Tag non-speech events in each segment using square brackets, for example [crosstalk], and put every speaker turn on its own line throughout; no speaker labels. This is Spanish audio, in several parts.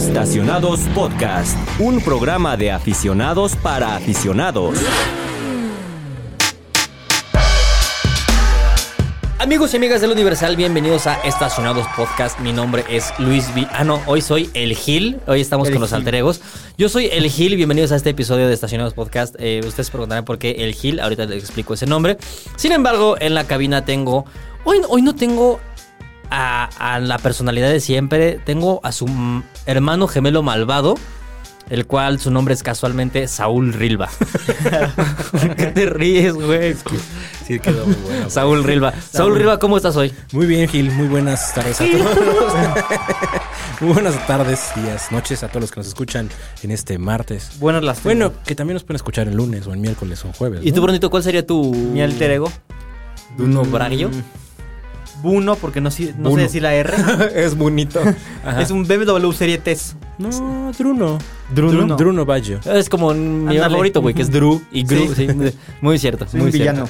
Estacionados Podcast, un programa de aficionados para aficionados.
Amigos y amigas del Universal, bienvenidos a Estacionados Podcast. Mi nombre es Luis V. Ah, no, hoy soy El Gil. Hoy estamos
El
con los
Gil.
alter egos. Yo soy El Gil. Bienvenidos a este episodio de Estacionados Podcast. Eh, ustedes se preguntarán por qué El Gil. Ahorita les explico ese nombre. Sin embargo, en la cabina tengo. Hoy, hoy no tengo a, a la personalidad de siempre. Tengo a su hermano gemelo malvado. El cual su nombre es casualmente Saúl Rilva. ¿Por [laughs] qué te ríes, güey?
Sí, quedó muy bueno.
Saúl Rilva. Saúl Rilva, ¿cómo estás hoy?
Muy bien, Gil. Muy buenas tardes a todos. [laughs] [laughs] muy buenas tardes, días, noches a todos los que nos escuchan en este martes.
Buenas las
Bueno, que también nos pueden escuchar el lunes o el miércoles o el jueves.
¿Y
¿no?
tú, Brunito, cuál sería tu.
mi alter ego.
Bruno Braguio?
Mm, Buno, porque no, si- no sé decir la R. [laughs]
es bonito.
es un BMW Serie Tess.
No, Druno.
Druno.
Druno Baggio.
Es como mi
Ándale.
favorito, güey, que es Drew y Gru.
Sí.
sí, muy cierto,
Soy
muy
un
cierto.
villano.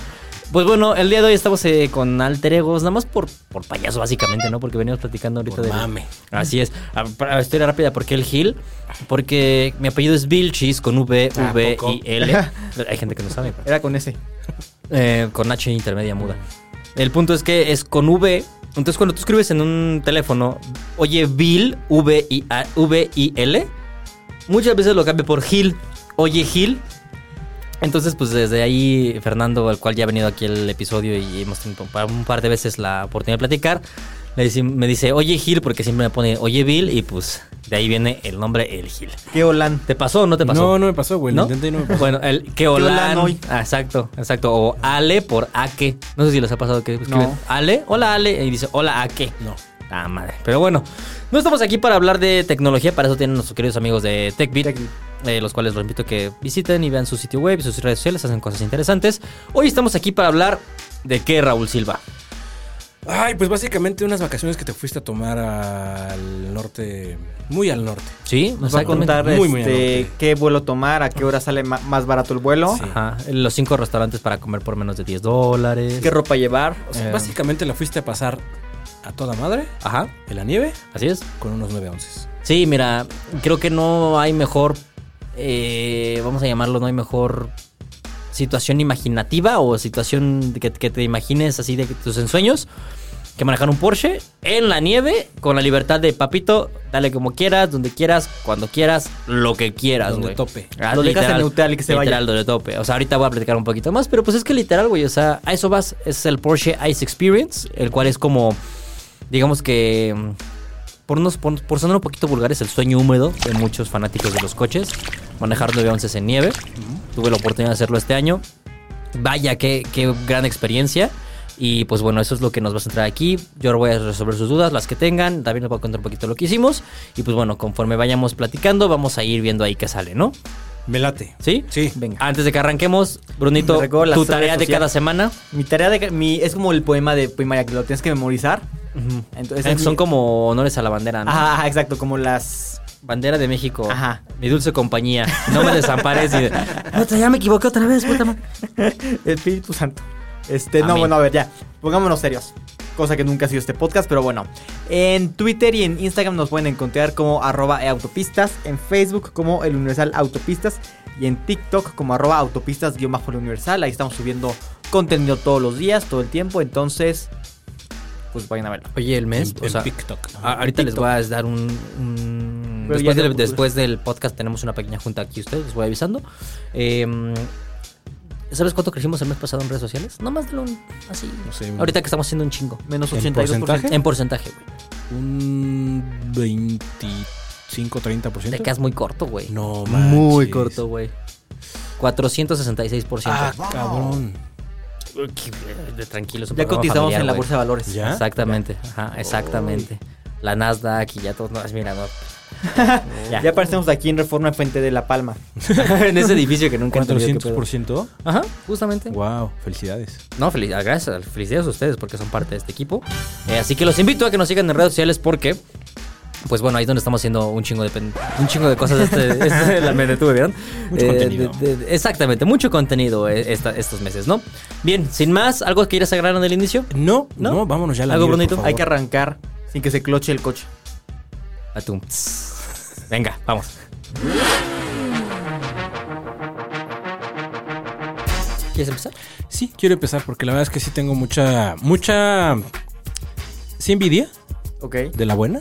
Pues bueno, el día de hoy estamos eh, con alter egos, nada más por, por payaso, básicamente, ¿no? Porque venimos platicando ahorita
Por
de.
mame.
Así es. A- para historia rápida, ¿por qué el Gil? Porque mi apellido es Vilchis con V,
¿A
V
poco?
y L. [laughs] Hay gente que no sabe.
Era con ese.
Eh, con H intermedia muda. El punto es que es con V. Entonces, cuando tú escribes en un teléfono, oye Bill, V y A- V I L, muchas veces lo cambia por Gil. Oye Gil. Entonces, pues desde ahí, Fernando, al cual ya ha venido aquí el episodio y hemos tenido un par- de veces la oportunidad de platicar, me dice, oye Gil, porque siempre me pone, oye Bill, y pues de ahí viene el nombre El Gil.
¿Qué Olan?
¿Te pasó o no te pasó?
No, no me pasó, güey.
¿No?
Lo intenté y no me pasó.
Bueno, el que
olan
olan
hoy?
Ah, exacto, exacto. O Ale por Ake. No sé si les ha pasado que escriben
No.
Ale, hola Ale, y dice hola Ake.
No.
Ah, madre. Pero bueno, no estamos aquí para hablar de tecnología, para eso tienen nuestros queridos amigos de TechBit,
TechBit.
eh, los cuales los invito a que visiten y vean su sitio web y sus redes sociales, hacen cosas interesantes. Hoy estamos aquí para hablar de qué, Raúl Silva.
Ay, pues básicamente unas vacaciones que te fuiste a tomar al norte, muy al norte.
¿Sí?
Nos va a contar
Muy, muy al
este,
norte.
qué vuelo tomar, a qué hora sale más barato el vuelo,
Sí.
Ajá, los cinco restaurantes para comer por menos de 10 dólares.
qué ropa llevar.
O sea,
Eh.
básicamente la fuiste a pasar a toda madre
Ajá,
en la nieve
así es.
con unos 9 onces.
Sí, mira, creo que no hay mejor, eh, vamos a llamarlo, no hay mejor situación imaginativa o situación que, que te imagines así de tus ensueños que manejar un Porsche en la nieve con la libertad de papito, dale como quieras, donde quieras, cuando quieras, lo que quieras,
Donde
güey.
tope.
Ah,
dejas en neutral y que se vaya.
Literal, donde tope. O sea, ahorita voy a platicar un poquito más, pero pues es que literal, güey, o sea, a eso vas, es el Porsche Ice Experience, el cual es como, digamos que, por, unos, por, por sonar un poquito vulgar, es el sueño húmedo de muchos fanáticos de los coches, manejar 911 en nieve. Tuve la oportunidad de hacerlo este año. Vaya, qué, qué gran experiencia. Y pues bueno, eso es lo que nos va a centrar aquí. Yo ahora voy a resolver sus dudas, las que tengan. También les voy a contar un poquito lo que hicimos. Y pues bueno, conforme vayamos platicando, vamos a ir viendo ahí qué sale, ¿no?
Me late.
¿Sí?
Sí.
Venga.
Antes de que arranquemos, Brunito, tu tarea de cada semana.
Mi tarea de mi es como el poema de primaria que lo tienes que memorizar. Entonces es
Son
mi-
como honores a la bandera, ¿no?
Ajá, ajá, exacto, como las
Bandera de México.
Ajá.
Mi dulce compañía. No me [laughs] desampares. y de, "Puta, ya me equivoqué otra vez, puta madre". [laughs]
Espíritu Santo. Este, no, bueno, a ver, ya. Pongámonos serios. Cosa que nunca ha sido este podcast, pero bueno. En Twitter y en Instagram nos pueden encontrar como arroba autopistas. En Facebook como el Universal Autopistas. Y en TikTok como arroba autopistas guion bajo el Universal. Ahí estamos subiendo contenido todos los días, todo el tiempo. Entonces, pues vayan a verlo.
Oye, el mes,
En-
o
en
sea,
TikTok.
ahorita les voy a dar un... un- después, después del podcast tenemos una pequeña junta aquí ustedes, les voy avisando. Eh, ¿Sabes cuánto crecimos el mes pasado en redes sociales? No más de lo así.
No sé,
Ahorita que estamos haciendo un chingo.
Menos
¿En
82%.
porcentaje?
En porcentaje, güey.
Un 25, 30%.
Te quedas muy corto, güey.
No,
Muy
manches.
corto, güey. 466%.
Ah, cabrón.
Qué- de tranquilo. es un
Ya cotizamos
familiar,
en la
güey.
bolsa de valores.
¿Ya?
Exactamente, ajá, exactamente. La Nasdaq y ya todo. No, mira, no. [laughs]
Ya. aparecemos aquí en Reforma en Fuente de la Palma. [laughs]
en ese edificio que nunca he entendido qué pedo.
400%.
Ajá, justamente.
Wow, felicidades.
No, feliz, gracias, felicidades a ustedes porque son parte de este equipo. Eh, así que los invito a que nos sigan en redes sociales porque, pues bueno, ahí es donde estamos haciendo un chingo de, un chingo de cosas. Este, [laughs] este, la me detuve, ¿vieron?
Mucho contenido.
de- de- exactamente, mucho contenido eh, esta- estos meses, ¿no? Bien, sin más, ¿algo que quieras agregar en el inicio?
No,
¿No?
no, vámonos ya a la
¿Algo bonito?
por
Hay que arrancar sin que se cloche el coche.
Atum. Venga, vamos. ¿Quieres empezar?
Sí, quiero empezar porque la verdad es que sí tengo mucha, mucha... Sí envidia
Ok.
de la buena.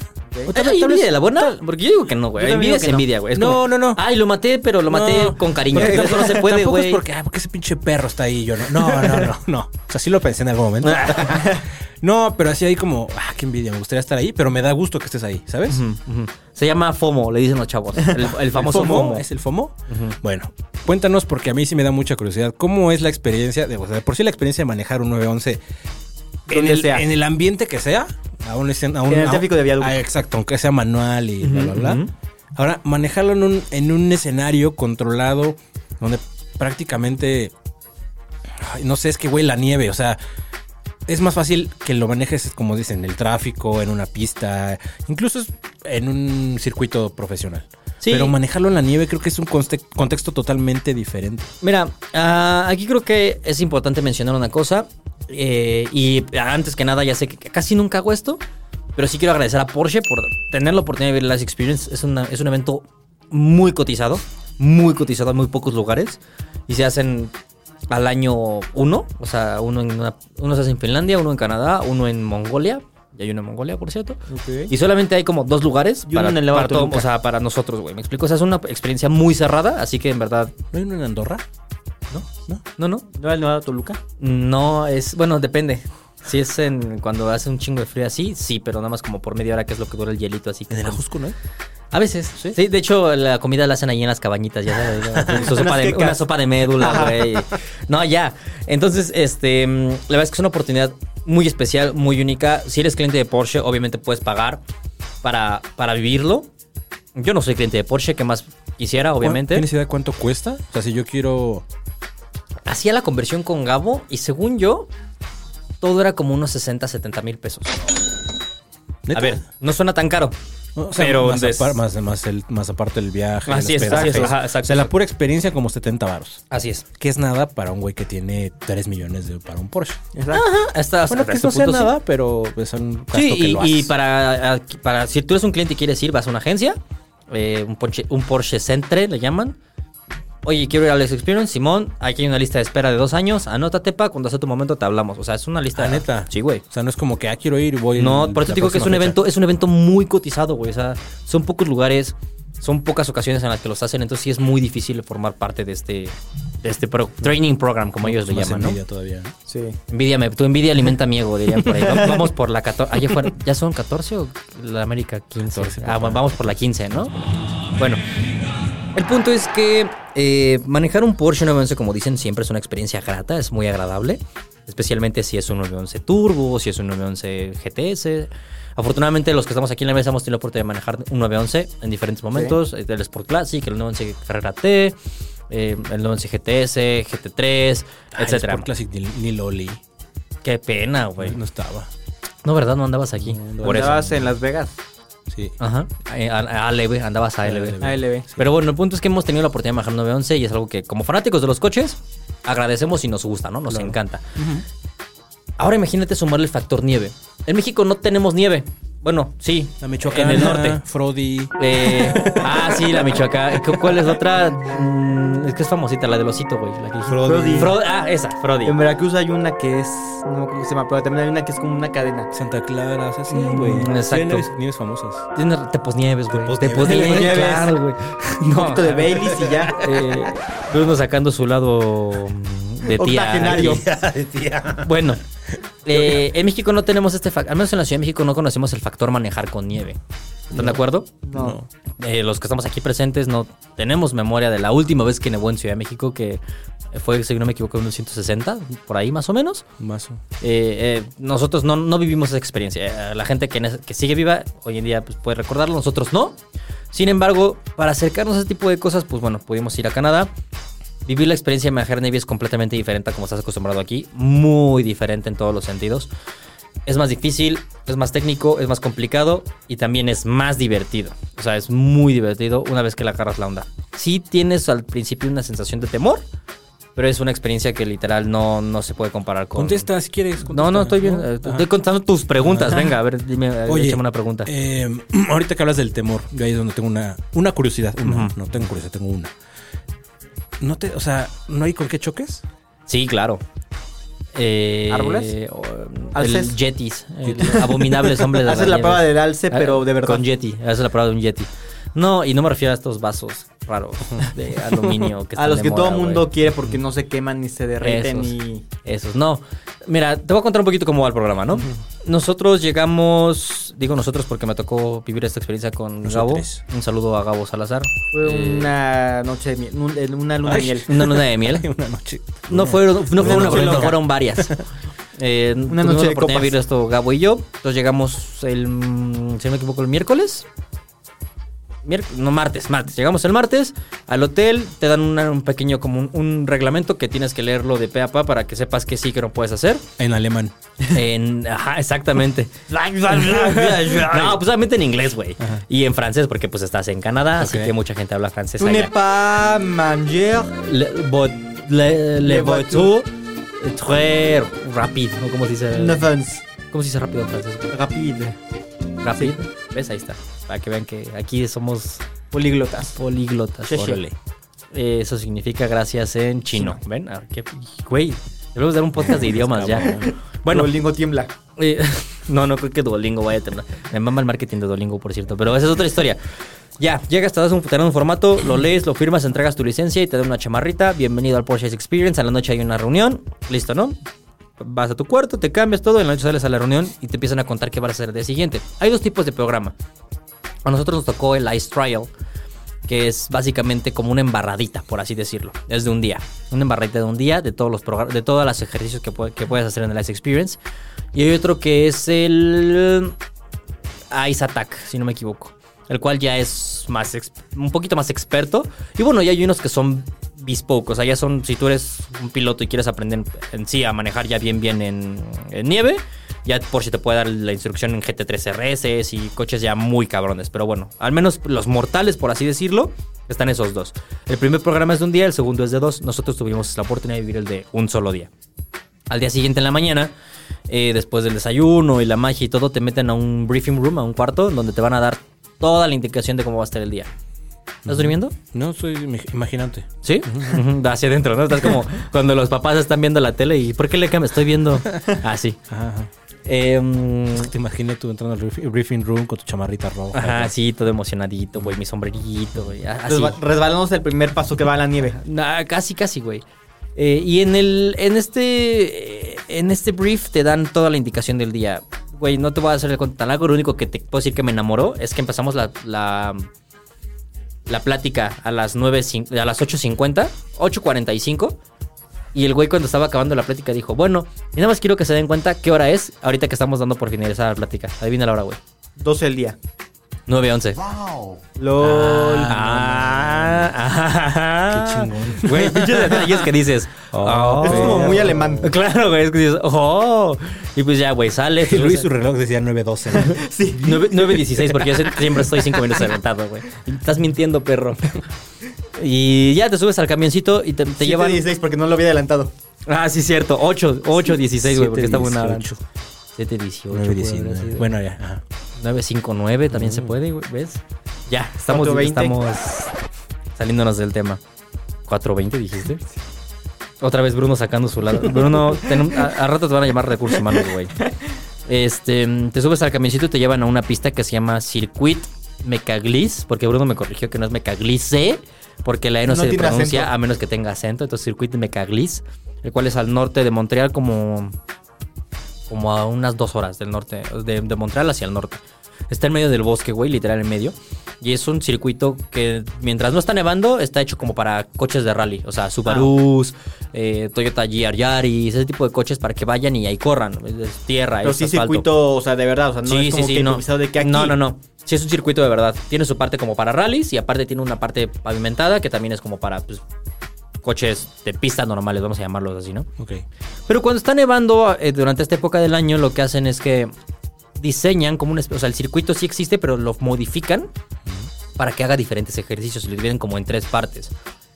¿O tal, tal vez de la buena? Porque yo digo que no, güey. Envidia es envidia, güey.
No, no, no.
Ay, lo maté, pero lo maté
No,
con cariño. [laughs]
porque-
Eso no se puede, güey.
es porque, ah, porque ese pinche perro está ahí. Yo no, no, no, no, no. O sea, sí lo pensé en algún momento. [laughs] no, pero así ahí como, ah, qué envidia, me gustaría estar ahí, pero me da gusto que estés ahí, ¿sabes?
Ujú, ujú. Se llama FOMO, le dicen los chavos. El, el [laughs] famoso FOMO.
¿Es el FOMO? Bueno, cuéntanos porque a mí sí me da mucha curiosidad. ¿Cómo es la experiencia, de, o sea, de por sí la experiencia de manejar un 911 en
Donde
el,
sea.
en el ambiente que sea? Aún es en, aún-
En el
aún-
tráfico de viaducto.
Ah, exacto, aunque sea manual y bla, bla, bla.
ujú.
Ahora, manejarlo en un, en un escenario controlado donde prácticamente, ay, no sé, es que güey, la nieve, o sea, es más fácil que lo manejes, como dicen, en el tráfico, en una pista, incluso en un circuito profesional.
Sí.
Pero manejarlo en la nieve creo que es un conte- contexto totalmente diferente.
Mira, ah, aquí creo que es importante mencionar una cosa. eh, y antes que nada, ya sé que casi nunca hago esto. Pero sí quiero agradecer a Porsche por tener la oportunidad de ver Last Experience. Es, una- es un evento muy cotizado. Muy cotizado en muy pocos lugares. Y se hacen al año uno. O sea, uno, en una- uno se hace en Finlandia, uno en Canadá, uno en Mongolia. Y hay uno en Mongolia, por cierto. Y solamente hay como dos lugares
Y uno
para,
en el
para todo- o sea, para nosotros, güey. ¿Me explico? O sea, es una experiencia muy cerrada. Así que en verdad,
¿No hay uno en Andorra? ¿No? ¿No?
no, no.
¿No el Nueva Toluca?
No, es, bueno, depende. Si es en cuando hace un chingo de frío así, sí, pero nada más como por media hora que es lo que dura el hielito así.
¿En el Ajusco no?
A veces, sí. de hecho la comida la hacen ahí en las cabañitas, ya sabes. Su sopa de, una sopa de médula, güey. No, ya. Entonces, este, mm, la verdad es que es una oportunidad muy especial, muy única. Si eres cliente de Porsche, obviamente puedes pagar para, para vivirlo. Yo no soy cliente de Porsche, que más quisiera, obviamente.
¿Tienes idea de cuánto cuesta? O sea, si yo quiero...
Hacía la conversión con Gabo y según yo, todo era como unos 60, 70 mil pesos.
¿Neta?
A ver, no suena tan caro.
O sea,
pero
más,
des-
apar- más, más, el- más aparte el viaje,
Así
el
es, así es,
hospedaje.
ajá, exacto.
O sea, la pura experiencia como 70 varos.
Así es.
Que es nada para un güey que tiene 3 millones de, para un Porsche.
Exacto.
Hasta,
Bueno,
hasta
que
este
no sea
punto, sí.
nada, pero es un gasto
Sí,
que
y,
lo
y para, para si tú eres un cliente y quieres ir, vas a una agencia, eh, un, Porsche, un Porsche Centre le llaman. Oye, quiero ir a Alex Experience, Simón, aquí hay una lista de espera de dos años, anótate pa, cuando sea tu momento te hablamos. O sea, es una lista
Ah, neta.
Sí, güey.
O sea, no es como que, ah, quiero ir y voy.
No, por eso te digo que es un evento, es un evento muy cotizado, güey. O sea, son pocos lugares, son pocas ocasiones en las que los hacen, entonces sí es muy difícil formar parte de este, de este pro- training program, como ellos le
Más
llaman, ¿no?
envidia todavía. ¿no?
Sí.
Envidia, me- tu envidia alimenta mi ego, dirían por ahí. Vamos, vamos por la 14. ¿Ya, fueron- ¿Ya son 14 o la América 15?
14,
ah, bueno, vamos por la 15, ¿no? Bueno, el punto es que eh, manejar un Porsche 911, como dicen, siempre es una experiencia grata, es muy agradable. Especialmente si es un 911 Turbo, si es un 911 GTS. Afortunadamente, los que estamos aquí en la mesa hemos tenido la oportunidad de manejar un 911 en diferentes momentos: el Sport Classic, el 911 Carrera T, eh, el 911 GTS, GT3,
Ah, el
etcétera.
Sport Classic ni, ni Loli.
Qué pena, güey.
No estaba.
No, ¿verdad? No andabas aquí.
No,
Por eso.
Andabas en Las Vegas.
Sí.
Ajá. Eh, A, a ALB, andabas a ALB.
ALB.
ALB.
Pero bueno, el punto es que hemos tenido la oportunidad de manejar un 911 y es algo que, como fanáticos de los coches, agradecemos y nos gusta, ¿no? Nos
Claro.
encanta. Ahora imagínate sumarle el factor nieve. En México no tenemos nieve. Bueno, sí.
La Michoacana,
En el norte.
Frodi.
Eh, ah, sí, la Michoacán. ¿Cu- ¿Cuál es la otra? Mm, es que es famosita, la del osito, güey. La que.
Frodi.
Fro- ah, esa, Frodi.
En Veracruz hay una que es. No me acuerdo cómo se llama, pero también hay una que es como una cadena.
Santa Clara, o sea, sí,
Mm,
güey.
exacto.
Nieves, nieves famosas.
Tiene Teposnieves, güey.
Teposnieves.
Teposnieves,
Teposnieves.
claro, güey. [laughs]
Un poquito de Baileys y ya.
Eh, uno sacando su lado de tía.
Octogenario. [laughs]
Bueno, eh, en México no tenemos este factor, al menos en la Ciudad de México no conocemos el factor manejar con nieve. ¿Están de acuerdo?
No.
Eh, los que estamos aquí presentes no tenemos memoria de la última vez que nevó en Ciudad de México, que fue, si no me equivoco, en unos 160, por ahí más o menos.
Mazo.
Eh, eh, nosotros no, no vivimos esa experiencia. Eh, la gente que, que sigue viva hoy en día pues, puede recordarlo, nosotros no. Sin embargo, para acercarnos a ese tipo de cosas, pues bueno, pudimos ir a Canadá. Vivir la experiencia de manejar nieve es completamente diferente a como estás acostumbrado aquí. Muy diferente en todos los sentidos. Es más difícil, es más técnico, es más complicado y también es más divertido. O sea, es muy divertido una vez que le agarras la onda. Sí tienes al principio una sensación de temor, Pero es una experiencia que literal no, no se puede comparar con...
Contesta si quieres.
No, no, estoy bien. Estoy contando tus preguntas. Venga, a ver, dime, eh,
Oye,
una pregunta.
eh, [clears throat] ahorita que hablas del temor, yo ahí es donde tengo una, una curiosidad. Una. No tengo curiosidad, tengo una. No te, o sea, ¿no hay con qué choques?
Sí, claro. Eh,
¿Árboles?
El Yetis. el [laughs] abominables hombres de la
Haces la prueba del alce, pero de verdad.
Con Yeti. Haces la prueba de un Yeti. No, y no me refiero a estos vasos raros de aluminio que [laughs]
a los que todo
moda,
mundo quiere porque no se queman ni se derriten
Esos.
ni...
Esos, no. Mira, te voy a contar un poquito cómo va el programa, ¿no? Nosotros llegamos, digo nosotros porque me tocó vivir esta experiencia con Gabo. Un saludo a Gabo Salazar.
Fue
Eh,
una noche de miel, un- una luna de miel.
Una luna de miel. [laughs]
una noche.
No fueron, no fue
Una
una, fueron varias. [laughs] Eh,
Una noche de copas.
vivir esto Gabo y yo. Entonces llegamos el, si no me equivoco, el miércoles. No, martes, martes. Llegamos el martes al hotel, te dan una- un pequeño como un, un reglamento que tienes que leerlo de pe a pa para que sepas que sí que no puedes hacer.
En alemán.
En, ajá, exactamente. [laughs] [laughs] no, pues obviamente en inglés, güey. Y en francés, porque pues estás en Canadá, así que mucha gente habla francés
Tu n'es pas manger.
Le, bo- le, le
Le
voiture très rapide, ¿no? ¿Cómo se dice? ¿Cómo se dice rápido en francés?
Rapide.
Rápido. ¿Ves? Ahí está. Para que vean que aquí somos
Políglotas.
políglotas.
Sí.
Órale. Eh, Eso significa gracias en chino. ¿Ven? Ah, qué- Güey, debemos dar un podcast de [laughs] idiomas ya. Bueno,
Duolingo tiembla.
eh, [laughs] no, no creo que Duolingo vaya a temblar. Me mama el marketing de Duolingo, por cierto. Pero esa es otra historia. Ya, llegas, te das un, te dan un formato, lo lees, lo firmas, entregas tu licencia y te dan una chamarrita. Bienvenido al Porsche Experience. A la noche hay una reunión. Listo, ¿no? Vas a tu cuarto, te cambias todo, en la noche sales a la reunión y te empiezan a contar qué vas a hacer el día siguiente. Hay dos tipos de programa. A nosotros nos tocó el Ice Trial, que es básicamente como una embarradita, por así decirlo. Es de un día. Una embarradita de un día de todos los de todos los ejercicios que, pue- que puedes hacer en el Ice Experience. Y hay otro que es el Ice Attack, si no me equivoco. El cual ya es más un poquito más experto. Y bueno, ya hay unos que son bespoke. O sea, ya son, si tú eres un piloto y quieres aprender en sí a manejar ya bien bien en, en nieve, ya por si te puede dar la instrucción en GT3 RS y coches ya muy cabrones. Pero bueno, al menos los mortales, por así decirlo, están esos dos. El primer programa es de un día, el segundo es de dos. Nosotros tuvimos la oportunidad de vivir el de un solo día. Al día siguiente en la mañana, eh, después del desayuno y la magia y todo, te meten a un briefing room, a un cuarto, donde te van a dar toda la indicación de cómo va a estar el día. ¿Estás durmiendo?
No, soy imaginante.
¿Sí? Hacia adentro, ¿no? Estás como [laughs] cuando los papás están viendo la tele y ¿por qué le cambias? Estoy viendo [laughs] así. Em,
Te imaginé tú entrando al brief- briefing room con tu chamarrita roja.
ajá, sí, todo emocionadito, güey, mi sombrerito, güey. a- Así.
Resba- Resbalándose el primer paso que va a la nieve.
Nah, casi, casi, güey. Eh, y en el, en este, eh, en este brief te dan toda la indicación del día. Güey, no te voy a hacer el cuento tan largo. Lo único que te puedo decir que me enamoró es que empezamos la, la, la plática a las 9, a las 8.50, 8.45. Y el güey cuando estaba acabando la plática dijo, bueno, y nada más quiero que se den cuenta qué hora es ahorita que estamos dando por finalizar la plática. Adivina la hora, güey.
12 el día.
9.11.
LOL.
Ah, ah,
Qué chingón.
Güey, pinches detalles que dices.
Oh,
es como muy alemán. [laughs]
Claro, güey, es que dices, oh. Y pues ya, güey, sale.
Y Luis su reloj decía 9.12. ¿no? [laughs]
Sí.
9.16, porque yo siempre estoy 5 minutos [laughs] adelantado, güey. Estás mintiendo, perro. Y ya te subes al camioncito y te, te llevan.
16 porque no lo había adelantado.
Ah, sí, cierto. 8, 8, 16, güey, porque está buena
7.18.
7, 18.
9.19. Bueno, ya. ajá.
959 también se puede, güey, ¿ves? Ya, estamos,
4.20.
estamos saliéndonos del tema. 420 dijiste. Otra vez Bruno sacando su lado. Bruno, ten- a, a rato te van a llamar recursos humanos, güey. Este, te subes al camioncito y te llevan a una pista que se llama Circuit Mecaglis, porque Bruno me corrigió que no es Mecaglice, porque la E no,
No
se pronuncia
acento.
a menos que tenga acento. Entonces, Circuit Mecaglis, el cual es al norte de Montreal, como como a unas dos horas del norte, de, de Montreal hacia el norte. Está en medio del bosque, güey, literal en medio. Y es un circuito que mientras no está nevando, está hecho como para coches de rally. O sea, Subarus, eh, Toyota GR Yaris, ese tipo de coches para que vayan y ahí corran. Es tierra,
Pero
es
sí
asfalto.
circuito, o sea, de verdad. O sea, no es como que
no.
de que aquí.
No, no, no. Sí, es un circuito de verdad. Tiene su parte como para rallies y aparte tiene una parte pavimentada que también es como para pues, coches de pista normales, vamos a llamarlos así, ¿no?
Ok.
Pero cuando está nevando eh, durante esta época del año, lo que hacen es que diseñan como un... O sea, el circuito sí existe, pero lo modifican para que haga diferentes ejercicios y lo dividen como en tres partes.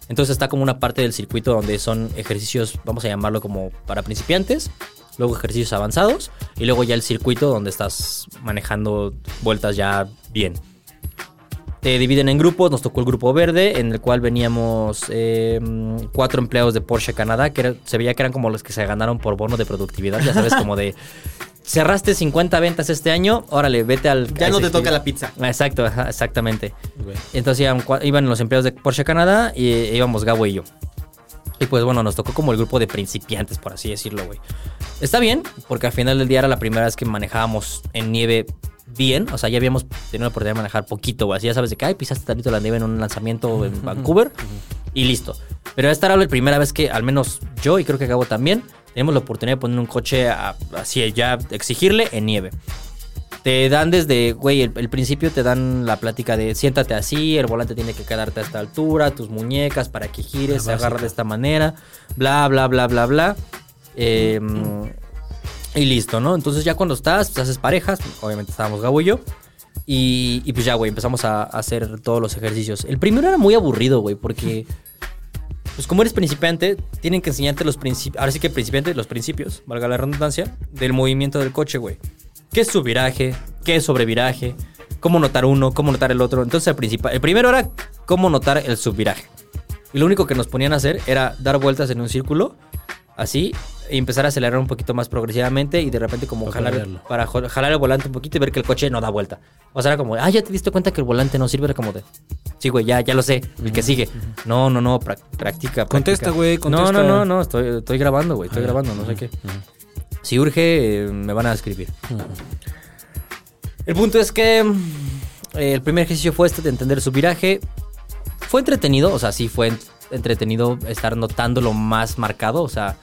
Entonces está como una parte del circuito donde son ejercicios, vamos a llamarlo como para principiantes, luego ejercicios avanzados y luego ya el circuito donde estás manejando vueltas ya bien. Te dividen en grupos, nos tocó el grupo verde, en el cual veníamos eh, cuatro empleados de Porsche Canadá, que era- se veía que eran como los que se ganaron por bono de productividad, ya sabes, como de cerraste 50 ventas este año, órale, vete al...
Ya no te toca la pizza.
Exacto, exactamente. Entonces iban los empleados de Porsche Canadá y eh, íbamos Gabo y yo. Y pues bueno, nos tocó como el grupo de principiantes, por así decirlo, güey. Está bien, porque al final del día era la primera vez que manejábamos en nieve bien. O sea, ya habíamos tenido la oportunidad de manejar poquito, güey. Así ya sabes de que, ay, pisaste tantito la nieve en un lanzamiento en Vancouver y listo. Pero esta era la primera vez que, al menos yo y creo que Gabo también, tenemos la oportunidad de poner un coche a- así, ya exigirle en nieve. Te dan desde, güey, el, el principio te dan la plática de siéntate así, el volante tiene que quedarte a esta altura, tus muñecas para que gires, se agarra de esta manera, bla, bla, bla, bla, bla. Eh, y listo, ¿no? Entonces ya cuando estás, pues haces parejas, obviamente estábamos Gabo y yo. Y, y pues ya, güey, empezamos a, a hacer todos los ejercicios. El primero era muy aburrido, güey, porque... Pues como eres principiante, tienen que enseñarte los principios, ahora sí que principiante, los principios, valga la redundancia, del movimiento del coche, güey. ¿Qué es subviraje? ¿Qué es sobreviraje? ¿Cómo notar uno? ¿Cómo notar el otro? Entonces el, principal, el primero era cómo notar el subviraje. Y lo único que nos ponían a hacer era dar vueltas en un círculo, así, y empezar a acelerar un poquito más progresivamente y de repente como
Para
jalar,
cambiarlo.
para jalar el volante un poquito y ver que el coche no da vuelta. O sea, era como, ah, ya te diste cuenta que el volante no sirve, era como de, sí, güey, ya, ya lo sé, el que sigue. No, no, no, prac- practica,
Contesta,
practica.
güey, contesta.
No, no, no, no, estoy, estoy grabando, güey, estoy
Ah,
grabando, no sé qué. Si urge, me van a escribir. El punto es que mm, el primer ejercicio fue este de entender su viraje. Fue entretenido, o sea, sí fue en- entretenido estar notándolo más marcado, o sea,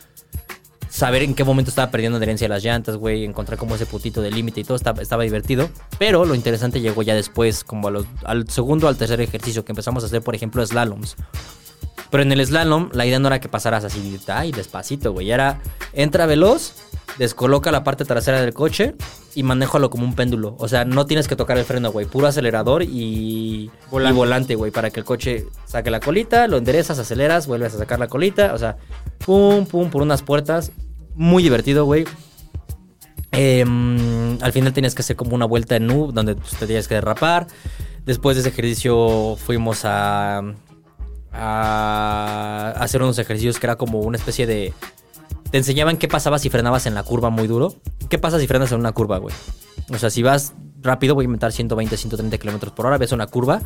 saber en qué momento estaba perdiendo adherencia a las llantas, güey, encontrar como ese putito de límite y todo estaba, divertido. Pero lo interesante llegó ya después, como al segundo al tercer ejercicio que empezamos a hacer, por ejemplo, slaloms. Pero en el slalom, la idea no era que pasaras así, ay, despacito, güey. Era, entra veloz, descoloca la parte trasera del coche y manéjalo como un péndulo. O sea, no tienes que tocar el freno, güey. Puro acelerador y volante, y volante güey, para que el coche saque la colita, lo enderezas, aceleras, vuelves a sacar la colita. O sea, pum, pum, por unas puertas. Muy divertido, güey. Em, al final tenías que hacer como una vuelta en U, donde pues, te tenías que derrapar. Después de ese ejercicio fuimos a, a hacer unos ejercicios que era como una especie de... Te enseñaban qué pasaba si frenabas en la curva muy duro. ¿Qué pasa si frenas en una curva, güey? O sea, si vas rápido, voy a inventar 120, 130 kilómetros por hora, ves una curva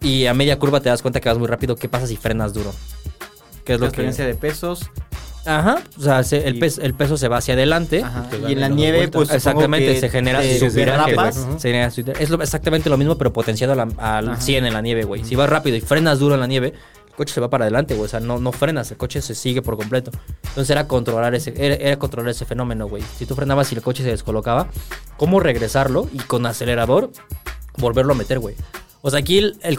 y a media curva te das cuenta que vas muy rápido. ¿Qué pasa si frenas duro? ¿Qué es lo que...?
Transferencia de pesos.
Ajá, o sea, se- el,
Y-
pes- el peso se va hacia adelante.
Ajá. Y en la nieve,
vueltas.
pues
Exactamente,
que
se genera
te
su viraje, güey.
derrapas.
Se genera su- Es lo- exactamente lo mismo, pero potenciado a la- al
Ajá.
100 en la nieve, güey. Si vas rápido y frenas duro en la nieve, el coche se va para adelante, güey. O sea, no, no frenas, el coche se sigue por completo. Entonces era controlar ese, era, era controlar ese fenómeno, güey. Si tú frenabas y el coche se descolocaba, ¿cómo regresarlo? Y con acelerador, volverlo a meter, güey. O sea, aquí el, el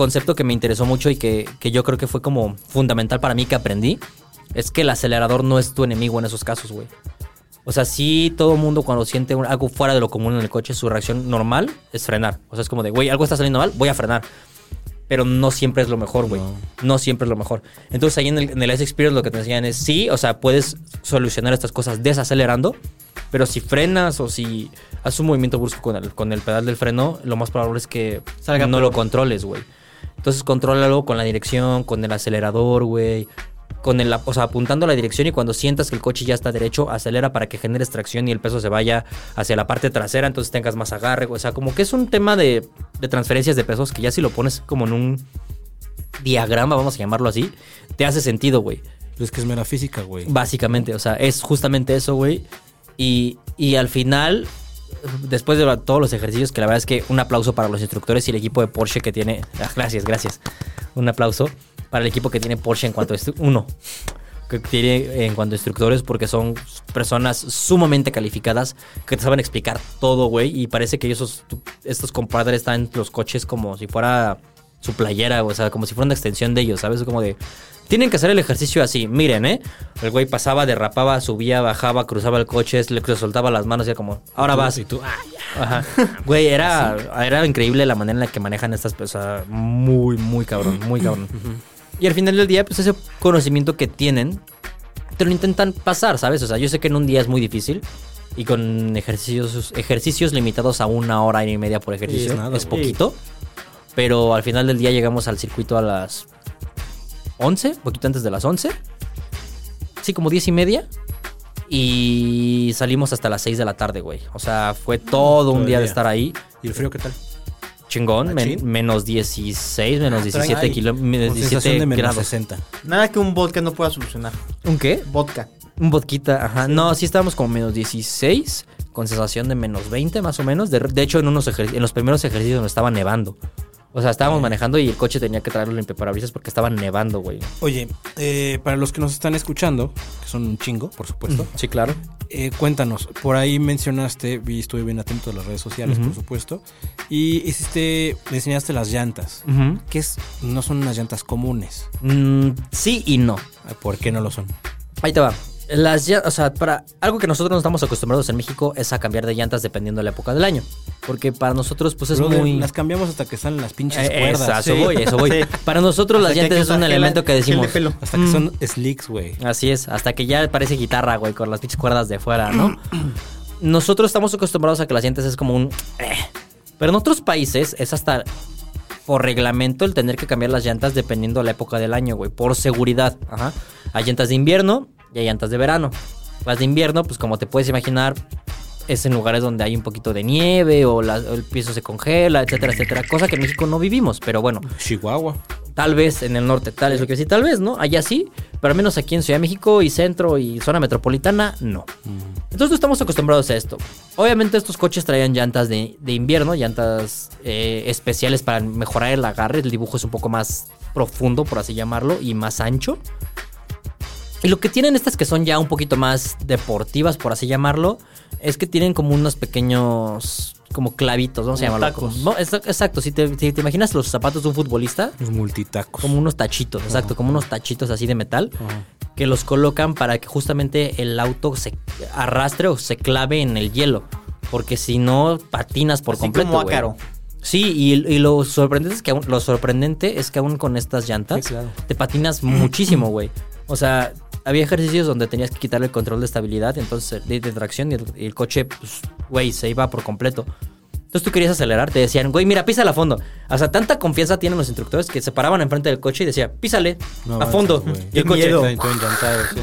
Concepto que me interesó mucho y que, que yo creo que fue como fundamental para mí que aprendí es que el acelerador no es tu enemigo en esos casos, güey. O sea, sí, todo el mundo cuando siente algo fuera de lo común en el coche, su reacción normal es frenar. O sea, es como de, güey, algo está saliendo mal, voy a frenar. Pero no siempre es lo mejor, güey. No. siempre es lo mejor. Entonces ahí en el, en el Ice Experience lo que te enseñan es, sí, o sea, puedes solucionar estas cosas desacelerando, pero si frenas o si haces un movimiento brusco con el, con el pedal del freno, lo más probable es que
Salga
no lo controles, güey. Entonces contrólalo con la dirección, con el acelerador, güey. Con el, o sea, apuntando a la dirección y cuando sientas que el coche ya está derecho, acelera para que generes tracción y el peso se vaya hacia la parte trasera, entonces tengas más agarre. O sea, como que es un tema de, de transferencias de pesos que ya si lo pones como en un diagrama, vamos a llamarlo así, te hace sentido, güey.
Es que es mera física, güey.
Básicamente, o sea, es justamente eso, güey. Y, y al final, después de todos los ejercicios, que la verdad es que un aplauso para los instructores y el equipo de Porsche que tiene. Ah, gracias, gracias. Un aplauso para el equipo que tiene Porsche en cuanto a uno que tiene en cuanto a instructores porque son personas sumamente calificadas que te saben explicar todo, güey, y parece que ellos estos compadres están en los coches como si fuera su playera, o sea, como si fuera una extensión de ellos, ¿sabes? Como de tienen que hacer el ejercicio así, miren, ¿eh? El güey pasaba, derrapaba, subía, bajaba, cruzaba el coche, le soltaba las manos y era como, ahora vas.
Y tú, ah.
Ajá. Güey, era, [laughs] era increíble la manera en la que manejan estas personas. Muy, muy cabrón, muy cabrón. Y al final del día, pues ese conocimiento que tienen, te lo intentan pasar, ¿sabes? O sea, yo sé que en un día es muy difícil. Y con ejercicios, ejercicios limitados a una hora y media por ejercicio,
es nada,
es poquito. Pero al final del día llegamos al circuito a las 11, poquito antes de las 11. Sí, como 10 y media. Y salimos hasta las 6 de la tarde, güey. O sea, fue todo un día de estar ahí.
¿Y el frío qué tal?
Chingón, menos 16, menos 17
Ay,
kilómetros,
con sensación
17
de menos
grados.
60.
Nada que un vodka no pueda solucionar.
¿Un qué?
Vodka.
Un vodquita, ajá. No, sí estábamos como menos 16, con sensación de menos 20 más o menos. De, de hecho, en, unos ejer- en los primeros ejercicios nos estaba nevando. O sea, estábamos manejando y el coche tenía que traerlo limpiaparabrisas porque estaba nevando, güey.
Oye, eh, para los que nos están escuchando, que son un chingo, por supuesto,
Sí, claro.
eh, cuéntanos, por ahí mencionaste, vi, estuve bien atento a las redes sociales, por supuesto, y hiciste, me enseñaste las llantas, que es, no son unas llantas comunes.
Mm, sí y no.
¿Por qué no lo son?
Ahí te va. Las o sea, para algo que nosotros no estamos acostumbrados en México es a cambiar de llantas dependiendo de la época del año. Porque para nosotros, pues es
Brother,
muy.
Las cambiamos hasta que salen las pinches
Eh,
cuerdas.
esa, eso voy, eso [laughs] voy.
Sí.
Para nosotros las
Hasta
llantas es un elemento que
de
decimos.
pelo.
Hasta que
Mm.
son slicks, güey.
Así es, hasta que ya parece guitarra, güey, con las pinches cuerdas de fuera, ¿no? [clears throat] Nosotros estamos acostumbrados a que las llantas es como un... eh. Pero en otros países es hasta por reglamento el tener que cambiar las llantas dependiendo de la época del año, güey, por seguridad. Ajá. Hay llantas de invierno y hay llantas de verano. Las de invierno, pues como te puedes imaginar, es en lugares donde hay un poquito de nieve o, la- o el piso se congela, etcétera, etcétera. Cosa que en México no vivimos, pero bueno.
Chihuahua.
Tal vez en el norte, tal es lo que sí, tal vez, ¿no? Allá sí, pero al menos aquí en Ciudad de México y centro y zona metropolitana, no. Entonces no estamos acostumbrados a esto. Obviamente estos coches traían llantas de, de invierno, llantas eh, especiales para mejorar el agarre, el dibujo es un poco más profundo, por así llamarlo, y más ancho. Y lo que tienen estas que son ya un poquito más deportivas, por así llamarlo, es que tienen como unos pequeños como clavitos, vamos a llamarlo.
tacos.
Como- no, exa- exacto, si te, si te imaginas los zapatos de un futbolista,
Los multitacos.
como unos tachitos, exacto, como unos tachitos así de metal que los colocan para que justamente el auto se arrastre o se clave en el hielo, porque si no patinas por
Así
completo.
como ácaro.
Sí, y, y lo sorprendente es que aún, lo sorprendente es que aún con estas llantas
Sí, claro.
te patinas muchísimo, güey. O sea, había ejercicios donde tenías que quitarle el control de estabilidad, entonces de, de tracción y el, y el coche, pues, güey, se iba por completo. Entonces tú querías acelerar, te decían, güey, mira, písala a fondo. O sea, tanta confianza tienen los instructores que se paraban enfrente del coche y decía, písale
No
a fondo.
güey.
Y el coche,
miedo.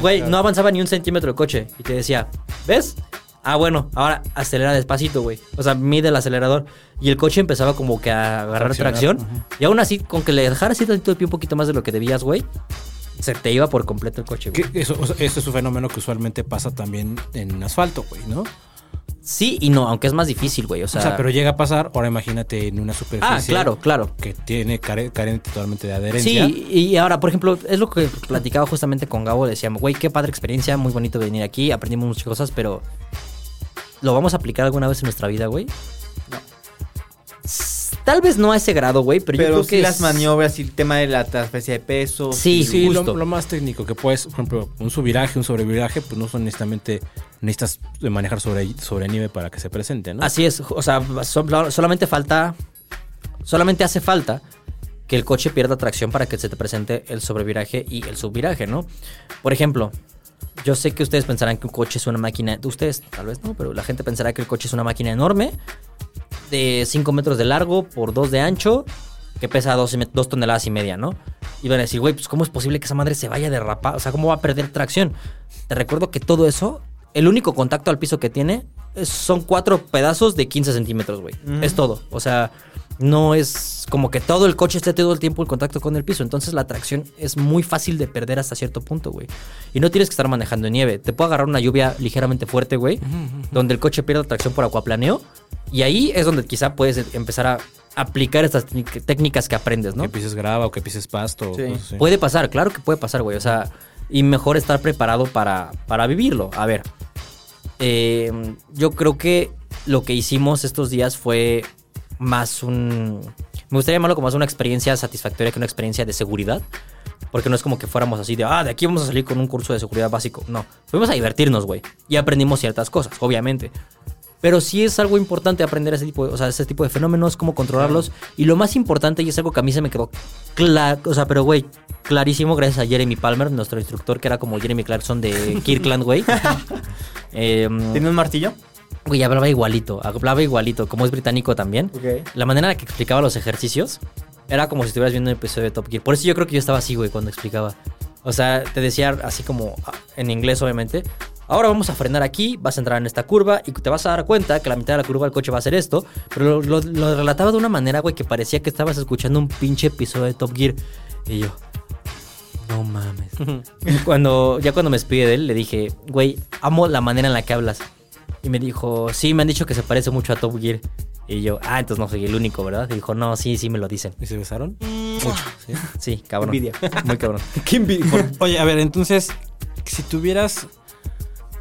Güey, no avanzaba ni un centímetro el coche. Y te decía, ¿ves? Ah, bueno, ahora acelera despacito, güey. O sea, mide el acelerador. Y el coche empezaba como que a agarrar tracción. Y aún así, con que le dejaras el pie un poquito más de lo que debías, güey, se te iba por completo el coche, güey.
Eso, o sea, este es un fenómeno que usualmente pasa también en asfalto, güey, ¿no?
Sí y no, aunque es más difícil, güey. O sea,
O sea, pero llega a pasar, ahora imagínate en una superficie.
Ah, claro, claro.
Que tiene care- carente totalmente de adherencia.
Sí, y ahora, por ejemplo, es lo que platicaba justamente con Gabo. Decíamos, güey, qué padre experiencia, muy bonito venir aquí, aprendimos muchas cosas, pero ¿lo vamos a aplicar alguna vez en nuestra vida, güey? Tal vez no a ese grado, güey, pero, yo creo
sí
que
las
es-
maniobras y el tema de la transferencia de peso.
Sí,
Sí, lo, más técnico que puedes, por ejemplo, un subviraje, un sobreviraje, pues no son necesariamente, necesitas manejar sobre, sobre nieve para que se presente, ¿no?
Así es, o sea, so- solamente falta, solamente hace falta que el coche pierda tracción para que se te presente el sobreviraje y el subviraje, ¿no? Por ejemplo, yo sé que ustedes pensarán que un coche es una máquina, ustedes tal vez no, pero la gente pensará que el coche es una máquina enorme, de 5 metros de largo por 2 de ancho, que pesa 2 toneladas y media, ¿no? Y van a decir, güey, pues ¿cómo es posible que esa madre se vaya a derrapar? O sea, ¿cómo va a perder tracción? Te recuerdo que todo eso, el único contacto al piso que tiene son cuatro pedazos de 15 centímetros, güey. Es todo. O sea, no es como que todo el coche esté todo el tiempo en contacto con el piso. Entonces la tracción es muy fácil de perder hasta cierto punto, güey. Y no tienes que estar manejando en nieve. Te puede agarrar una lluvia ligeramente fuerte, güey, donde el coche pierde tracción por acuaplaneo. Y ahí es donde quizá puedes empezar a aplicar estas técnic- técnicas que aprendes, ¿no?
Que pises grava o que pises pasto. o
Sí.
cosas así.
Puede pasar, claro que puede pasar, güey. O sea, y mejor estar preparado para, para vivirlo. A ver, eh, yo creo que lo que hicimos estos días fue más un... Me gustaría llamarlo como más una experiencia satisfactoria que una experiencia de seguridad. Porque no es como que fuéramos así de, ah, de aquí vamos a salir con un curso de seguridad básico. No, fuimos a divertirnos, güey. Y aprendimos ciertas cosas, obviamente. Pero sí es algo importante aprender ese tipo de, o sea, ese tipo de fenómenos, cómo controlarlos. Y lo más importante, y es algo que a mí se me quedó claro, o sea, pero güey, clarísimo, gracias a Jeremy Palmer, nuestro instructor, que era como Jeremy Clarkson de Kirkland, güey. [laughs] Em,
¿Tiene un martillo?
Güey, hablaba igualito, hablaba igualito, como es británico también. La manera en la que explicaba los ejercicios era como si estuvieras viendo un episodio de Top Gear. Por eso yo creo que yo estaba así, güey, cuando explicaba. O sea, te decía así como ah, en inglés, obviamente. Ahora vamos a frenar aquí, vas a entrar en esta curva y te vas a dar cuenta que la mitad de la curva del coche va a hacer esto. Pero lo, lo- lo relataba de una manera, güey, que parecía que estabas escuchando un pinche episodio de Top Gear. Y yo, no mames. [laughs] Cuando, ya cuando me despide de él, le dije, güey, amo la manera en la que hablas. Y me dijo, sí, me han dicho que se parece mucho a Top Gear. Y yo, ah, entonces no soy el único, ¿verdad? Y dijo, no, sí, sí me lo dicen.
¿Y se besaron?
Mucho.
Sí.
Sí, [laughs] cabrón.
Envidia.
Muy cabrón. [laughs]
¿Qué envidia?
Oye, a ver, entonces, si tuvieras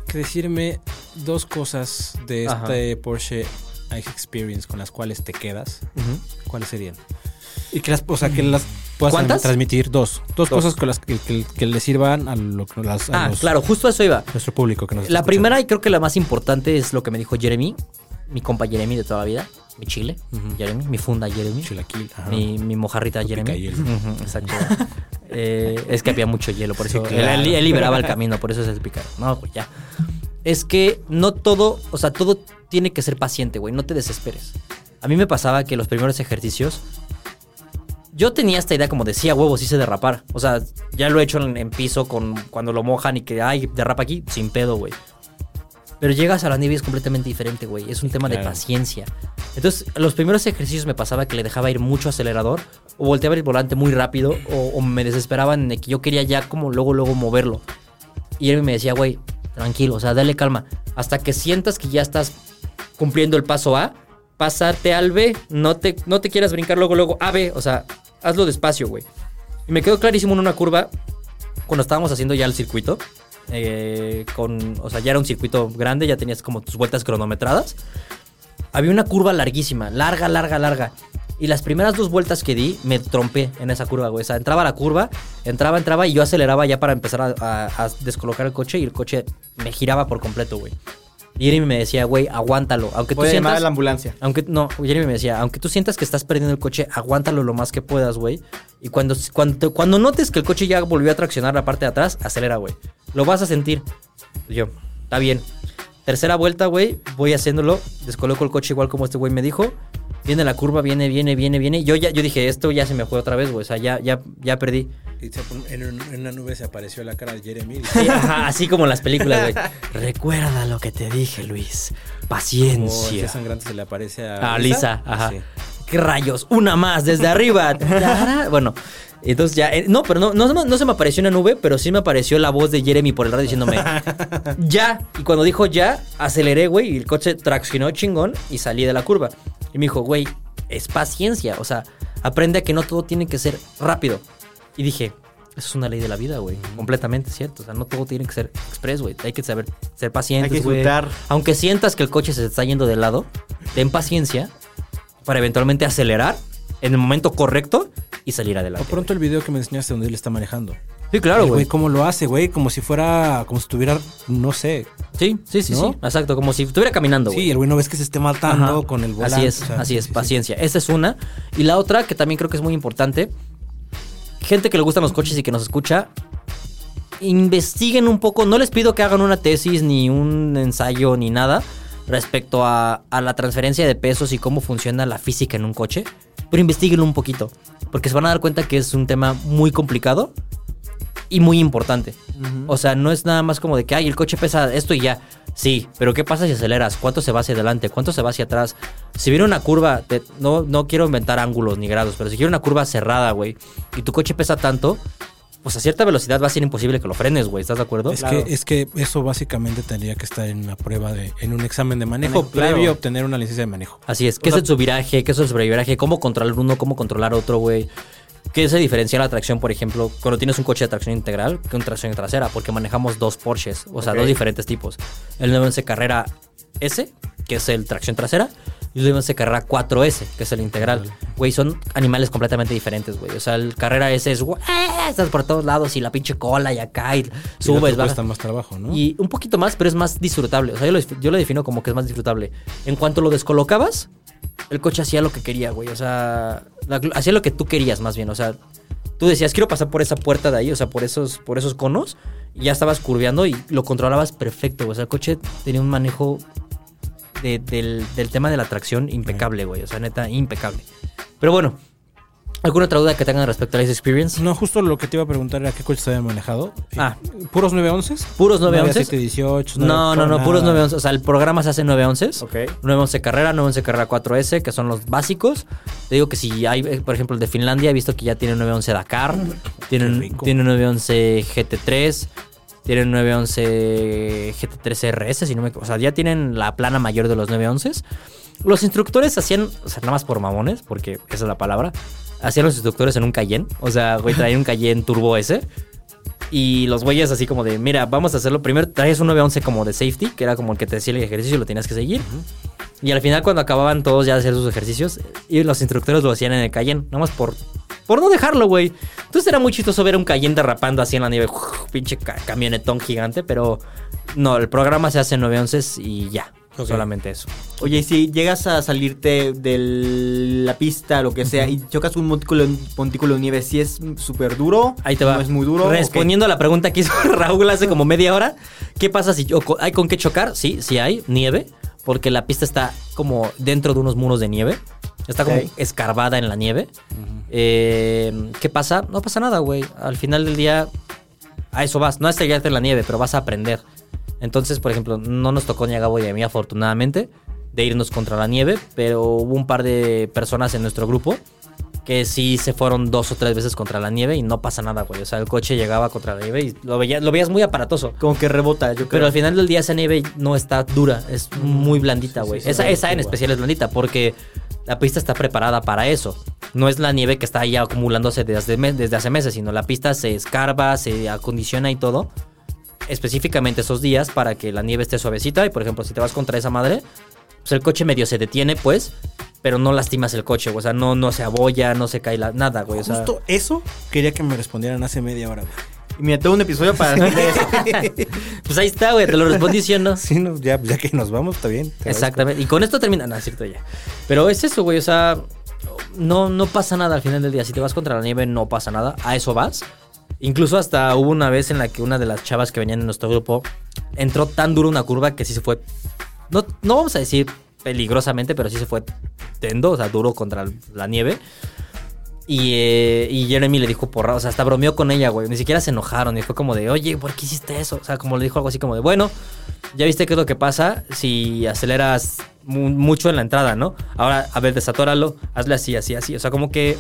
que decirme dos cosas de
Ajá.
este Porsche Experience con las cuales te quedas, ¿cuáles serían? Y que las, o sea, que las puedas
¿Cuántas?
transmitir dos. Dos,
Dos.
cosas con las que, que- que le sirvan a, lo, las- a
Ah,
los-
claro, justo a eso iba.
nuestro público que nos
La primera y creo que la más importante es lo que me dijo Jeremy, mi compa Jeremy de toda la vida, mi chile, Jeremy, mi funda Jeremy,
Chilaquil.
mi, mi mojarrita Jeremy. exacto. Eh, es que había mucho hielo, por
Sí,
eso
claro.
él, él liberaba el camino, por eso es el picar. No, güey, ya. Es que no todo, o sea, todo tiene que ser paciente, güey, no te desesperes. A mí me pasaba que los primeros ejercicios yo tenía esta idea como decía, huevos, hice derrapar. O sea, ya lo he hecho en, en piso con cuando lo mojan y que, ay, derrapa aquí, sin pedo, güey. Pero llegas a la nieve y es completamente diferente, güey. Es un tema de paciencia. Entonces, los primeros ejercicios me pasaba que le dejaba ir mucho acelerador, o volteaba el volante muy rápido, o, o me desesperaban en el que yo quería ya como luego, luego moverlo. Y él me decía, güey, tranquilo, o sea, dale calma. Hasta que sientas que ya estás cumpliendo el paso A, pásate al B. No te, no te quieras brincar luego, luego a B. O sea, hazlo despacio, güey. Y me quedó clarísimo en una curva cuando estábamos haciendo ya el circuito. eh, con, o sea, ya era un circuito grande, ya tenías como tus vueltas cronometradas. Había una curva larguísima, larga, larga, larga. Y las primeras dos vueltas que di, me trompé en esa curva, güey. O sea, entraba la curva, entraba, entraba y yo aceleraba ya para empezar a- a descolocar el coche y el coche me giraba por completo, güey. Jeremy me decía, güey, aguántalo. Aunque tú
Voy a llamar a
sientas...
la ambulancia.
Aunque, no, Jeremy me decía, aunque tú sientas que estás perdiendo el coche, aguántalo lo más que puedas, güey. Y cuando, cuando, cuando notes que el coche ya volvió a traccionar la parte de atrás, acelera, güey. Lo vas a sentir. Y Yo, está bien. Tercera vuelta, güey, voy haciéndolo. Descoloco el coche igual como este güey me dijo. Viene la curva, viene, viene, viene, viene. Yo ya, yo dije, esto ya se me fue otra vez, güey. O sea, ya, ya, ya perdí.
Y se pon- en, un- en una nube se apareció la cara de Jeremy.
Sí, [laughs] ajá, así como en las películas, güey. Recuerda lo que te dije, Luis.
Como el
Paciencia.
pie sangrante se le aparece a,
A Lisa, ajá.
Sí.
¿Qué rayos? Una más, desde arriba. [laughs] Bueno, entonces ya. eh, no, pero no, no, se me- no se me apareció una nube, pero sí me apareció la voz de Jeremy por el radio diciéndome [laughs] ya. Y cuando dijo ya, aceleré, güey, y el coche traccionó chingón y salí de la curva. Y me dijo, güey, es paciencia. O sea, aprende a que no todo tiene que ser rápido. Y dije, eso es una ley de la vida, güey. Completamente cierto. O sea, no todo tiene que ser express, güey. Hay que saber ser pacientes,
Hay que
güey.
disfrutar.
Aunque sientas que el coche se está yendo de lado, ten paciencia para eventualmente acelerar en el momento correcto y salir
O
adelante.
pronto el video que me enseñaste donde él está manejando.
Sí, claro, güey.
¿Cómo lo hace, güey? Como si fuera, como si estuviera, no sé.
Sí, sí, sí,
¿No?
sí. Exacto, como si estuviera caminando, güey.
Sí, el güey no ves que se esté matando
Ajá.
con el volante.
Así es,
o sea,
así
sí,
es,
sí, sí.
paciencia. Esa es una. Y la otra, que también creo que es muy importante, gente que le gustan los coches y que nos escucha, investiguen un poco. No les pido que hagan una tesis, ni un ensayo, ni nada respecto a, la transferencia de pesos y cómo funciona la física en un coche. Pero investiguen un poquito. Porque se van a dar cuenta que es un tema muy complicado. Y muy importante. O sea, no es nada más como de que, ay, el coche pesa esto y ya. Sí, pero ¿qué pasa si aceleras? ¿Cuánto se va hacia adelante? ¿Cuánto se va hacia atrás? Si viene una curva, te- no, no quiero inventar ángulos ni grados, pero si quiero una curva cerrada, güey, y tu coche pesa tanto, pues a cierta velocidad va a ser imposible que lo frenes, güey. ¿Estás de acuerdo?
Es, que, es que eso básicamente tendría que estar en una prueba de, en un examen de manejo
Manejo, claro.
previo a obtener una licencia de manejo.
Así es. ¿Qué es el subviraje? ¿Qué es el sobreviraje? ¿Cómo controlar uno? ¿Cómo controlar otro, güey? ¿Qué se diferencia la tracción, por ejemplo, cuando tienes un coche de tracción integral que una tracción trasera? Porque manejamos dos Porsches, o sea, dos diferentes tipos. El 911 Carrera S, que es el tracción trasera, y el 911 Carrera 4S, que es el integral. Güey, son animales completamente diferentes, güey. O sea, el Carrera S es, güey, estás por todos lados y la pinche cola y acá y subes, bajas.
cuesta más trabajo, ¿no?
Y un poquito más, pero es más disfrutable. O sea, yo lo, yo lo defino como que es más disfrutable. En cuanto lo descolocabas, el coche hacía lo que quería, güey. O sea, hacía lo que tú querías, más bien. O sea, tú decías, quiero pasar por esa puerta de ahí, o sea, por esos, por esos conos. Y ya estabas curveando y lo controlabas perfecto. O sea, el coche tenía un manejo de- del, del tema de la tracción impecable, güey. O sea, neta, impecable. Pero bueno, ¿alguna otra duda que tengan respecto a Ice Experience?
No, justo lo que te iba a preguntar era qué coches se habían manejado.
Ah.
¿Puros 911?
Puros 911.
718.
No, no, no, puros 911. O sea, el programa se hace 911.
Ok.
911 carrera, 911 carrera 4S, que son los básicos. Te digo que si hay, eh, por ejemplo, el de Finlandia, he visto que ya tienen 911 Dakar, tienen,
rico.
tienen 911 GT3, tienen 911 GT3 RS, si no me equivoco. O sea, ya tienen la plana mayor de los 911. Los instructores hacían, o sea, nada más por mamones, porque esa es la palabra, hacían los instructores en un Cayenne. O sea, güey, traían un Cayenne Turbo S. Y los güeyes así como de, mira, vamos a hacerlo. Primero traes un 911 como de safety, que era como el que te decía el ejercicio y lo tenías que seguir. Y al final cuando acababan todos ya de hacer sus ejercicios, y los instructores lo hacían en el Cayenne, nada más por, por no dejarlo, güey. Entonces era muy chistoso ver un Cayenne derrapando así en la nieve, [laughs] pinche ca- camionetón gigante, pero no, el programa se hace en 911 y ya, Solamente eso.
Oye, y si llegas a salirte de la pista, lo que sea, y chocas un montículo, montículo de nieve, si es súper duro,
Ahí te va.
no es muy duro.
Respondiendo a la pregunta que hizo [laughs] Raúl hace como media hora, ¿qué pasa si hay con qué chocar? Sí, sí hay nieve, porque la pista está como dentro de unos muros de nieve. Está como escarbada en la nieve. Eh, ¿Qué pasa? No pasa nada, güey. Al final del día, a eso vas. No a estrellarte en la nieve, pero vas a aprender. Entonces, por ejemplo, no nos tocó ni a Gabo y a mí, afortunadamente, de irnos contra la nieve, pero hubo un par de personas en nuestro grupo que sí se fueron dos o tres veces contra la nieve y no pasa nada, güey. O sea, el coche llegaba contra la nieve y lo, veía- lo veías muy aparatoso.
Como que rebota, yo creo.
Pero al final del día esa nieve no está dura, es muy blandita, güey.
sí,
esa
sí,
esa en especial es blandita porque la pista está preparada para eso. No es la nieve que está ahí acumulándose desde, desde hace meses, sino la pista se escarba, se acondiciona y todo. Específicamente esos días para que la nieve esté suavecita. Y por ejemplo, si te vas contra esa madre, pues el coche medio se detiene, pues, pero no lastimas el coche, güey. O sea, no, no se abolla, no se cae la, nada, güey. O sea,
Justo eso quería que me respondieran hace media hora. güey.
Y mira, tengo un episodio para [laughs]
pues ahí está, güey. Te lo respondí diciendo.
Sí, no, ya, ya que nos vamos, está bien.
Exactamente. Y con esto termina. No, es cierto ya. Pero es eso, güey. O sea, no, no pasa nada al final del día. Si te vas contra la nieve, no pasa nada. A eso vas. Incluso hasta hubo una vez en la que una de las chavas que venían en nuestro grupo entró tan duro una curva que sí se fue. No, no vamos a decir peligrosamente, pero sí se fue tendo, o sea, duro contra la nieve. Y, eh, Jeremy le dijo porra, o sea, hasta bromeó con ella, güey. Ni siquiera se enojaron. Y fue como de, oye, ¿por qué hiciste eso? O sea, como le dijo algo así como de, bueno, ya viste qué es lo que pasa si aceleras mu- mucho en la entrada, ¿no? Ahora, a ver, desatóralo, hazle así, así, así. O sea, como que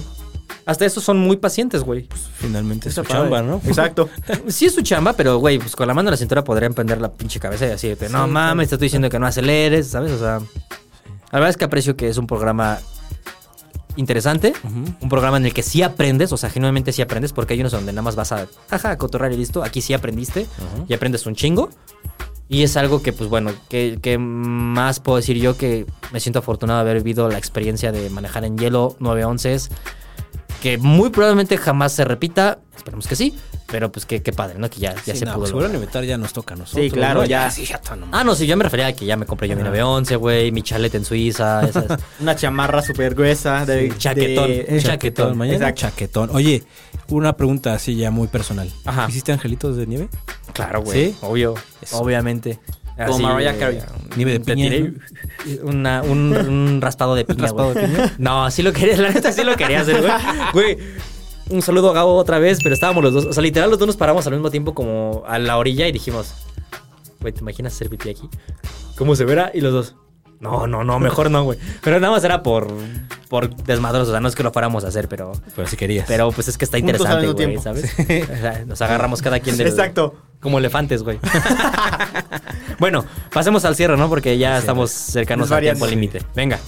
hasta eso son muy pacientes, güey.
Finalmente es su
padre.
chamba, ¿no?
Exacto. [laughs]
Sí es su chamba, pero, güey, pues con la mano en la cintura podrían prender la pinche cabeza y decir, no mames, te estoy diciendo que no aceleres, ¿sabes? O sea, la verdad es que aprecio que es un programa interesante, un programa en el que sí aprendes, o sea, genuinamente sí aprendes, porque hay unos donde nada más vas a, jaja, cotorrar y listo. Aquí sí aprendiste y aprendes un chingo. Y es algo que, pues bueno, que, que más puedo decir yo que me siento afortunado de haber vivido la experiencia de manejar en hielo 911 que muy probablemente jamás se repita. Esperemos que sí. Pero pues qué, qué padre, ¿no? Que ya, ya
Sí,
se
no,
pudo.
pues,
lograr.
Ya nos toca a nosotros.
Sí, claro,
¿no?
ya.
Sí, ya está, no
Ah, no, sí, yo me refería a que ya me compré yo mi 911, güey, mi chalet en Suiza, esas. [laughs]
Una chamarra súper gruesa. De,
chaquetón,
de-
un
Chaquetón, mañana
Exacto.
chaquetón. Oye, una pregunta así ya muy personal.
Ajá.
¿Hiciste angelitos de nieve?
claro, güey.
¿Sí?
Obvio,
Eso.
obviamente.
Como
Así,
Mariah Carey.
Nieve de
te
piña,
tiré una- un, un raspado de piña,
¿Raspado
güey.
de piña?
No, sí lo quería, la neta sí lo quería hacer, güey. Güey, un saludo a Gabo otra vez, pero estábamos los dos. O sea, literal, los dos nos paramos al mismo tiempo como a la orilla y dijimos, güey, ¿te imaginas hacer pipí aquí? ¿Cómo se verá? Y los dos, no, no, no, mejor no, güey. Pero nada más era por, por desmadros, o sea, no es que lo fuéramos a hacer, pero...
Pero si querías.
Pero pues es que está interesante, güey. ¿sabes? O sea, nos agarramos cada quien del...
Exacto.
Como elefantes, güey. [laughs] bueno, pasemos al cierre, ¿no? Porque ya estamos cercanos al tiempo límite. Venga.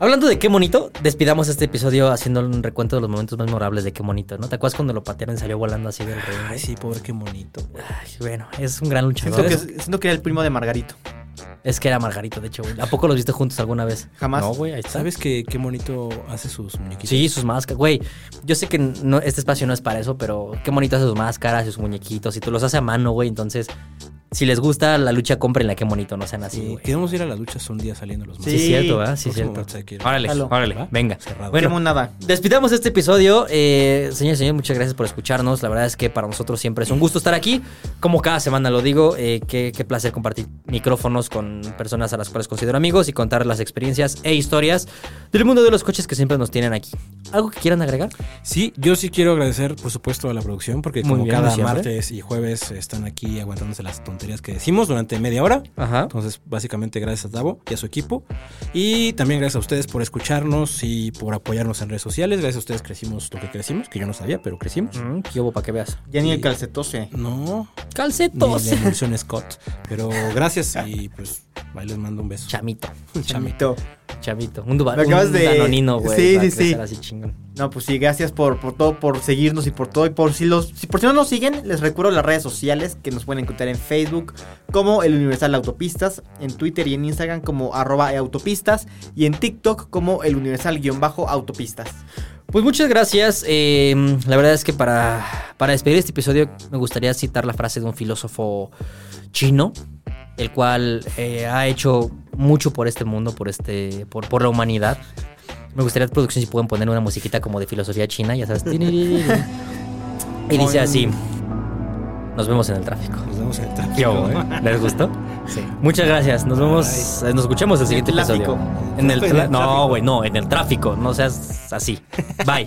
Hablando de qué monito, despidamos este episodio haciendo un recuento de los momentos más memorables de qué monito, ¿no? ¿Te acuerdas cuando lo patearon y salió volando así del rey?
Ay, sí, pobre, qué bonito. güey.
Ay, bueno, es un gran luchador.
Siento que, siento que era el primo de Margarito.
es que era Margarito, de hecho, güey. ¿A poco los viste juntos alguna vez?
Jamás.
No, güey, ahí está.
¿Sabes que qué bonito hace sus muñequitos?
Sí, sus máscaras. Güey, yo sé que no, este espacio no es para eso, pero qué bonito hace sus máscaras y sus muñequitos. Y tú los hace a mano, güey. Entonces, si les gusta la lucha, cómprenla. Qué bonito, no sean así,
Sí, queremos ir a las luchas un día saliendo los
Sí, es cierto, ¿verdad? Sí, cierto. Órale,
Jalo.
órale,
¿Va?
venga.
Cerrado.
Bueno,
nada.
Despidamos este episodio. Eh, señor, señor, muchas gracias por escucharnos. La verdad es que para nosotros siempre es un gusto estar aquí. Como cada semana lo digo, eh, qué, qué placer compartir micrófonos con personas a las cuales considero amigos y contar las experiencias e historias del mundo de los coches que siempre nos tienen aquí. ¿Algo que quieran agregar?
Sí, yo sí quiero agradecer, por supuesto, a la producción, porque
Muy
como
bien,
cada
siempre.
martes y jueves están aquí aguantándose las tonterías que decimos durante media hora.
Ajá.
Entonces, básicamente, gracias a Tavo y a su equipo. Y también gracias a ustedes por escucharnos y por apoyarnos en redes sociales. Gracias a ustedes crecimos lo que crecimos, que yo no sabía, pero crecimos.
Mm, qué hubo para que veas.
Ya ni el calcetose.
No, ni
Calcetos.
la emulsión Scott. Pero gracias [laughs] y pues ahí les mando un beso.
Chamito, [laughs]
Chamito.
chamito. Un, duba,
Me acabas
un
de-
danonino, güey.
Sí, sí, sí.
Así chingón.
No, pues sí, gracias por, por todo, por seguirnos y por todo. Y por si los, si por si no nos siguen, les recuerdo las redes sociales que nos pueden encontrar en Facebook como el Universal Autopistas, en Twitter y en Instagram como arroba autopistas y en TikTok como el Universal-autopistas.
Pues muchas gracias. Eh, la verdad es que para, para despedir este episodio me gustaría citar la frase de un filósofo chino, el cual eh, ha hecho mucho por este mundo, por, este, por, por la humanidad. Me gustaría, producción, si pueden poner una musiquita como de filosofía china, ya sabes. y dice así, nos vemos en el tráfico.
Nos vemos en el tráfico.
Yo, ¿eh? ¿Les gustó?
Sí.
Muchas gracias. Nos vemos, nos escuchamos el siguiente episodio. En el,
En
tla-
el
no, güey, no, en el tráfico. No seas así. Bye.